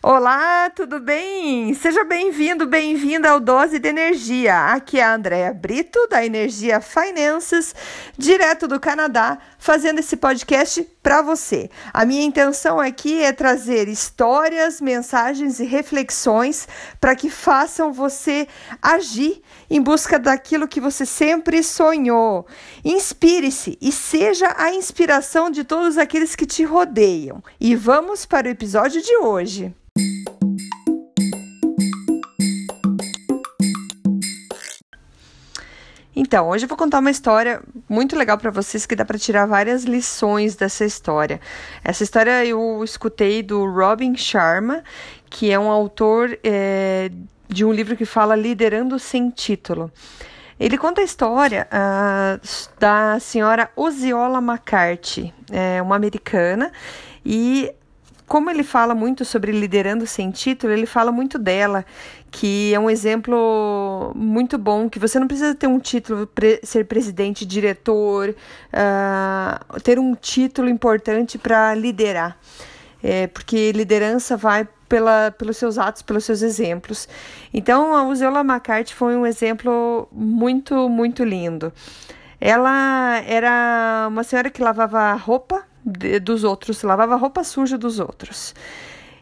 Olá, tudo bem? Seja bem-vindo, bem-vinda ao Dose de Energia. Aqui é a Andrea Brito, da Energia Finances, direto do Canadá, fazendo esse podcast para você. A minha intenção aqui é trazer histórias, mensagens e reflexões para que façam você agir em busca daquilo que você sempre sonhou. Inspire-se e seja a inspiração de todos aqueles que te rodeiam. E vamos para o episódio de hoje. Então, hoje eu vou contar uma história muito legal para vocês que dá para tirar várias lições dessa história. Essa história eu escutei do Robin Sharma, que é um autor é, de um livro que fala Liderando Sem Título. Ele conta a história uh, da senhora Osceola McCarthy, é uma americana, e como ele fala muito sobre liderando sem título, ele fala muito dela, que é um exemplo muito bom, que você não precisa ter um título, pre ser presidente, diretor, uh, ter um título importante para liderar. É, porque liderança vai pela, pelos seus atos, pelos seus exemplos. Então, a Uzeola McCarthy foi um exemplo muito, muito lindo. Ela era uma senhora que lavava roupa de, dos outros, lavava roupa suja dos outros.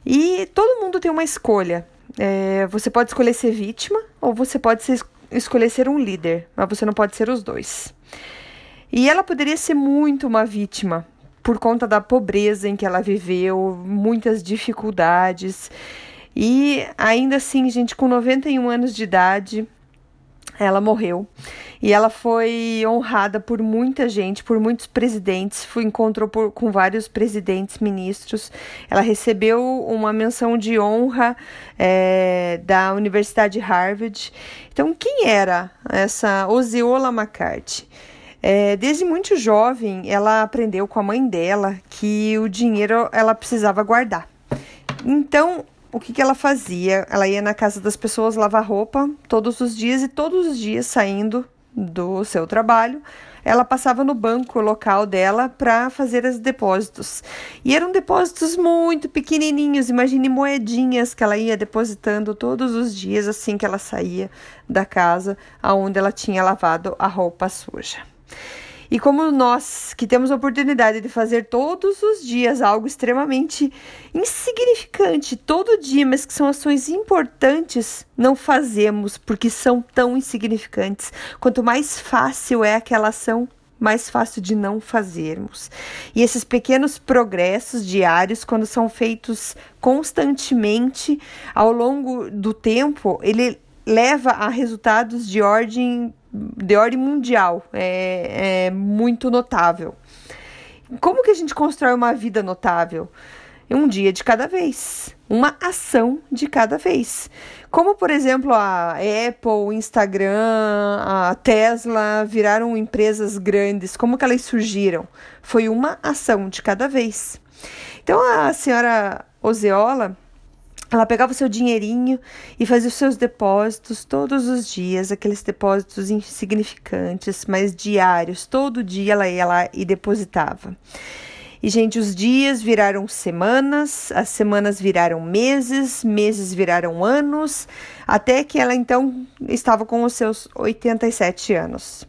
E todo mundo tem uma escolha. É, você pode escolher ser vítima ou você pode ser, escolher ser um líder, mas você não pode ser os dois. E ela poderia ser muito uma vítima por conta da pobreza em que ela viveu, muitas dificuldades. E ainda assim, gente, com 91 anos de idade, ela morreu e ela foi honrada por muita gente, por muitos presidentes, foi, encontrou por, com vários presidentes, ministros. Ela recebeu uma menção de honra é, da Universidade Harvard. Então, quem era essa Osceola McCarthy? É, desde muito jovem, ela aprendeu com a mãe dela que o dinheiro ela precisava guardar. Então, o que, que ela fazia? Ela ia na casa das pessoas lavar roupa todos os dias e todos os dias saindo do seu trabalho, ela passava no banco local dela para fazer os depósitos. E eram depósitos muito pequenininhos, imagine moedinhas que ela ia depositando todos os dias assim que ela saía da casa aonde ela tinha lavado a roupa suja. E como nós, que temos a oportunidade de fazer todos os dias algo extremamente insignificante, todo dia, mas que são ações importantes, não fazemos porque são tão insignificantes. Quanto mais fácil é aquela ação, mais fácil de não fazermos. E esses pequenos progressos diários, quando são feitos constantemente ao longo do tempo, ele leva a resultados de ordem de ordem mundial. É, é muito notável. Como que a gente constrói uma vida notável? Um dia de cada vez, uma ação de cada vez. Como, por exemplo, a Apple, o Instagram, a Tesla viraram empresas grandes, como que elas surgiram? Foi uma ação de cada vez. Então, a senhora Ozeola, ela pegava o seu dinheirinho e fazia os seus depósitos todos os dias, aqueles depósitos insignificantes, mas diários. Todo dia ela ia lá e depositava. E, gente, os dias viraram semanas, as semanas viraram meses, meses viraram anos, até que ela então estava com os seus 87 anos.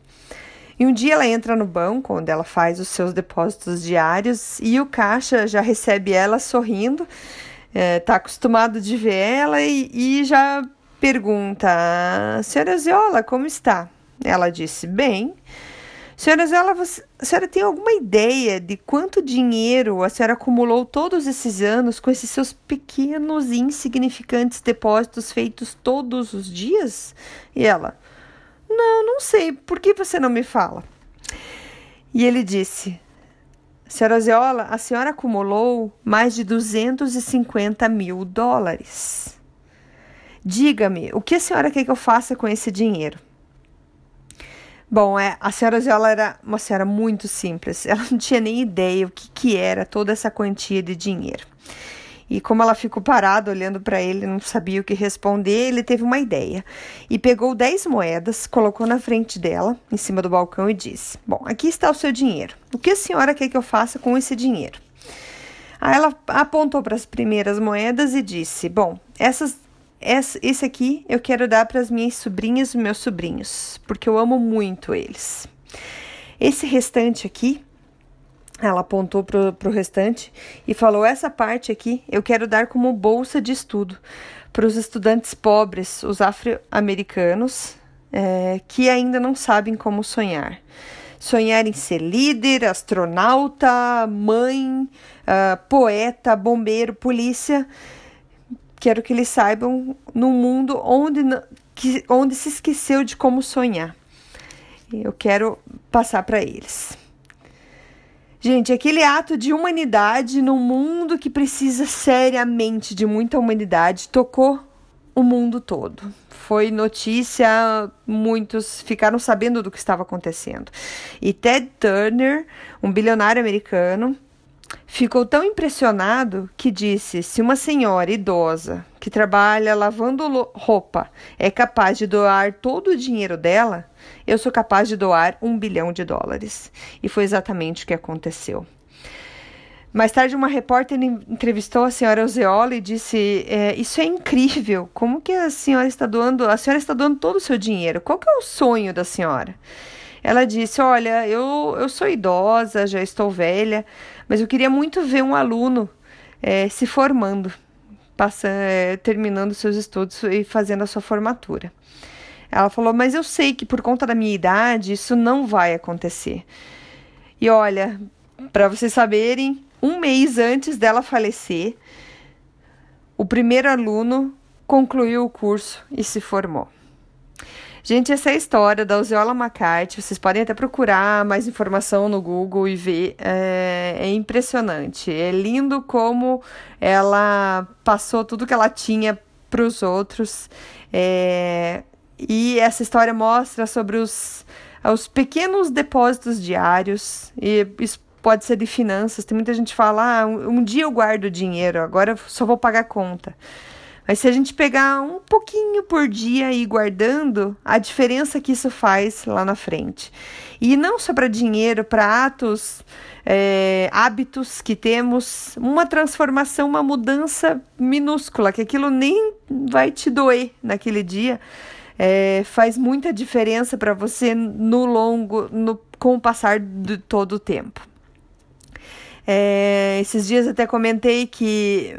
E um dia ela entra no banco, onde ela faz os seus depósitos diários, e o caixa já recebe ela sorrindo está é, acostumado de ver ela e, e já pergunta: Senhora Ziola, como está? Ela disse: Bem. Senhora Ziola, você, a senhora tem alguma ideia de quanto dinheiro a senhora acumulou todos esses anos com esses seus pequenos e insignificantes depósitos feitos todos os dias? E ela: Não, não sei. Por que você não me fala? E ele disse: Senhora Zeola, a senhora acumulou mais de 250 mil dólares. Diga-me, o que a senhora quer que eu faça com esse dinheiro? Bom, é, a senhora Zeola era uma senhora muito simples. Ela não tinha nem ideia o que, que era toda essa quantia de dinheiro. E como ela ficou parada olhando para ele, não sabia o que responder, ele teve uma ideia. E pegou 10 moedas, colocou na frente dela, em cima do balcão, e disse: Bom, aqui está o seu dinheiro. O que a senhora quer que eu faça com esse dinheiro? Aí ela apontou para as primeiras moedas e disse: Bom, essas, esse aqui eu quero dar para as minhas sobrinhas e meus sobrinhos, porque eu amo muito eles. Esse restante aqui, ela apontou para o restante e falou: Essa parte aqui eu quero dar como bolsa de estudo para os estudantes pobres, os afro-americanos, é, que ainda não sabem como sonhar. Sonhar em ser líder, astronauta, mãe, uh, poeta, bombeiro, polícia. Quero que eles saibam no mundo onde, que, onde se esqueceu de como sonhar. Eu quero passar para eles. Gente, aquele ato de humanidade num mundo que precisa seriamente de muita humanidade tocou o mundo todo. Foi notícia, muitos ficaram sabendo do que estava acontecendo. E Ted Turner, um bilionário americano, ficou tão impressionado que disse: se uma senhora idosa que trabalha lavando roupa é capaz de doar todo o dinheiro dela, eu sou capaz de doar um bilhão de dólares. E foi exatamente o que aconteceu. Mais tarde, uma repórter entrevistou a senhora Ozeola e disse: é, Isso é incrível. Como que a senhora está doando? A senhora está doando todo o seu dinheiro. Qual que é o sonho da senhora? Ela disse: Olha, eu, eu sou idosa, já estou velha, mas eu queria muito ver um aluno é, se formando, passando, é, terminando seus estudos e fazendo a sua formatura. Ela falou: Mas eu sei que por conta da minha idade isso não vai acontecer. E olha, para vocês saberem, um mês antes dela falecer, o primeiro aluno concluiu o curso e se formou. Gente, essa é a história da Uzeola McCarthy. Vocês podem até procurar mais informação no Google e ver. É, é, impressionante. É lindo como ela passou tudo que ela tinha para os outros. É, e essa história mostra sobre os, os pequenos depósitos diários. E isso pode ser de finanças. Tem muita gente que fala: ah, um, um dia eu guardo dinheiro, agora só vou pagar conta. Mas se a gente pegar um pouquinho por dia e ir guardando, a diferença que isso faz lá na frente. E não só para dinheiro, para atos, é, hábitos que temos, uma transformação, uma mudança minúscula, que aquilo nem vai te doer naquele dia, é, faz muita diferença para você no longo, no, com o passar de todo o tempo. É, esses dias até comentei que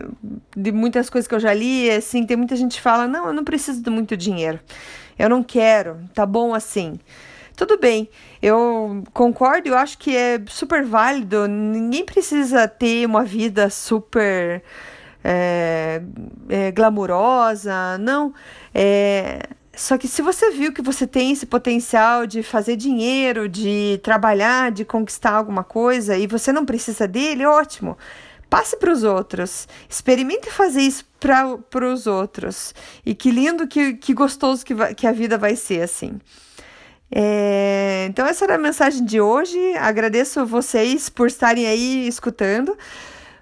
de muitas coisas que eu já li, assim, tem muita gente que fala: não, eu não preciso de muito dinheiro, eu não quero, tá bom assim. Tudo bem, eu concordo, eu acho que é super válido, ninguém precisa ter uma vida super é, é, glamurosa, não. É, só que se você viu que você tem esse potencial de fazer dinheiro, de trabalhar, de conquistar alguma coisa e você não precisa dele, ótimo. Passe para os outros. Experimente fazer isso para os outros. E que lindo, que, que gostoso que, vai, que a vida vai ser assim. É, então, essa era a mensagem de hoje. Agradeço vocês por estarem aí escutando.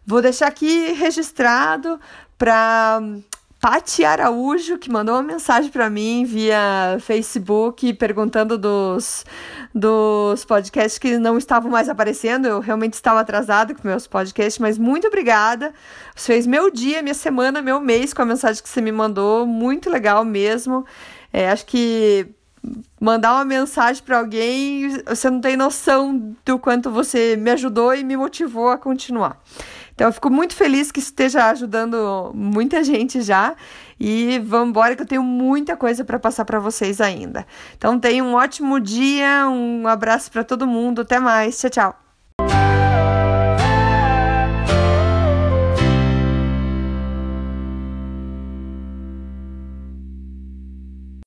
Vou deixar aqui registrado para Pati Araújo, que mandou uma mensagem para mim via Facebook perguntando dos, dos podcasts que não estavam mais aparecendo. Eu realmente estava atrasada com meus podcasts, mas muito obrigada. Você fez meu dia, minha semana, meu mês com a mensagem que você me mandou. Muito legal mesmo. É, acho que mandar uma mensagem para alguém, você não tem noção do quanto você me ajudou e me motivou a continuar. Então eu fico muito feliz que esteja ajudando muita gente já. E vamos embora que eu tenho muita coisa para passar para vocês ainda. Então tenham um ótimo dia, um abraço para todo mundo, até mais, tchau, tchau.